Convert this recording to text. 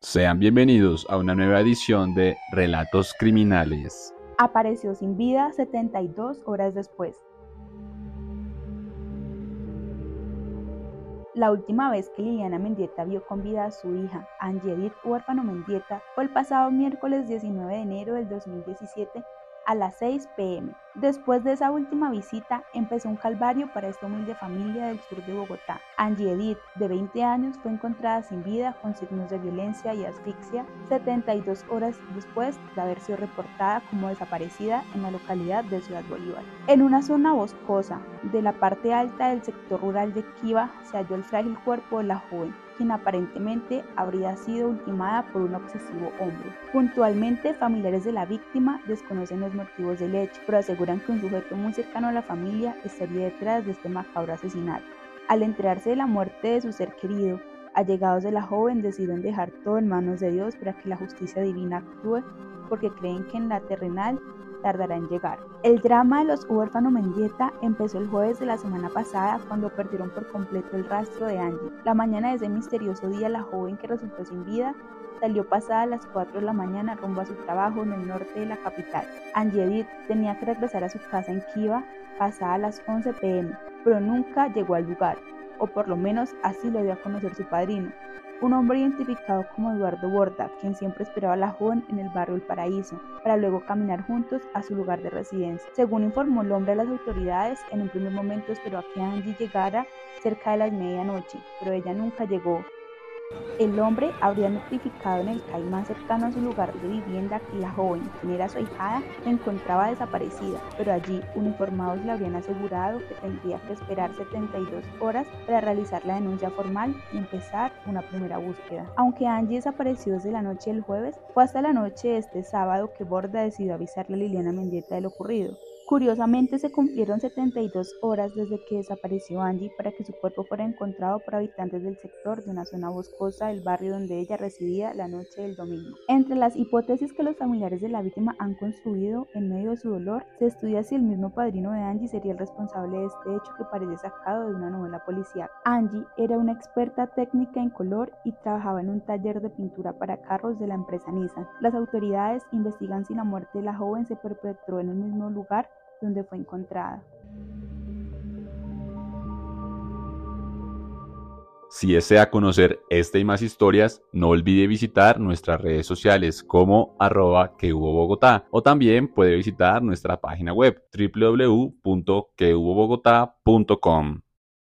Sean bienvenidos a una nueva edición de Relatos Criminales. Apareció sin vida 72 horas después. La última vez que Liliana Mendieta vio con vida a su hija, Angie Edith Huérfano Mendieta, fue el pasado miércoles 19 de enero del 2017 a las 6 pm. Después de esa última visita, empezó un calvario para esta humilde familia del sur de Bogotá. Angie Edith, de 20 años, fue encontrada sin vida con signos de violencia y asfixia 72 horas después de haber sido reportada como desaparecida en la localidad de Ciudad Bolívar. En una zona boscosa de la parte alta del sector rural de Kiva se halló el frágil cuerpo de la joven, quien aparentemente habría sido ultimada por un obsesivo hombre. Puntualmente, familiares de la víctima desconocen los motivos del hecho, pero aseguran que un sujeto muy cercano a la familia estaría detrás de este macabro asesinato. Al enterarse de la muerte de su ser querido, allegados de la joven decidieron dejar todo en manos de Dios para que la justicia divina actúe, porque creen que en la terrenal tardará en llegar. El drama de los huérfanos Mendieta empezó el jueves de la semana pasada cuando perdieron por completo el rastro de Angie. La mañana de ese misterioso día la joven que resultó sin vida salió pasada las 4 de la mañana rumbo a su trabajo en el norte de la capital. Angie Edith tenía que regresar a su casa en Kiva pasada las 11 pm, pero nunca llegó al lugar, o por lo menos así lo dio a conocer su padrino, un hombre identificado como Eduardo Borda, quien siempre esperaba a la joven en el barrio El Paraíso, para luego caminar juntos a su lugar de residencia. Según informó el hombre a las autoridades, en un primer momento esperó a que Angie llegara cerca de las medianoche, pero ella nunca llegó, el hombre habría notificado en el CAI más cercano a su lugar de vivienda que la joven, quien era su ahijada, se encontraba desaparecida, pero allí uniformados le habrían asegurado que tendría que esperar 72 horas para realizar la denuncia formal y empezar una primera búsqueda. Aunque Angie desapareció desde la noche del jueves, fue hasta la noche de este sábado que Borda decidió avisarle a Liliana Mendieta de lo ocurrido. Curiosamente se cumplieron 72 horas desde que desapareció Angie para que su cuerpo fuera encontrado por habitantes del sector de una zona boscosa del barrio donde ella residía la noche del domingo. Entre las hipótesis que los familiares de la víctima han construido en medio de su dolor, se estudia si el mismo padrino de Angie sería el responsable de este hecho que parece sacado de una novela policial. Angie era una experta técnica en color y trabajaba en un taller de pintura para carros de la empresa Nissan. Las autoridades investigan si la muerte de la joven se perpetró en el mismo lugar donde fue encontrada. Si desea conocer esta y más historias, no olvide visitar nuestras redes sociales como arroba que hubo Bogotá o también puede visitar nuestra página web www.quehubobogotá.com.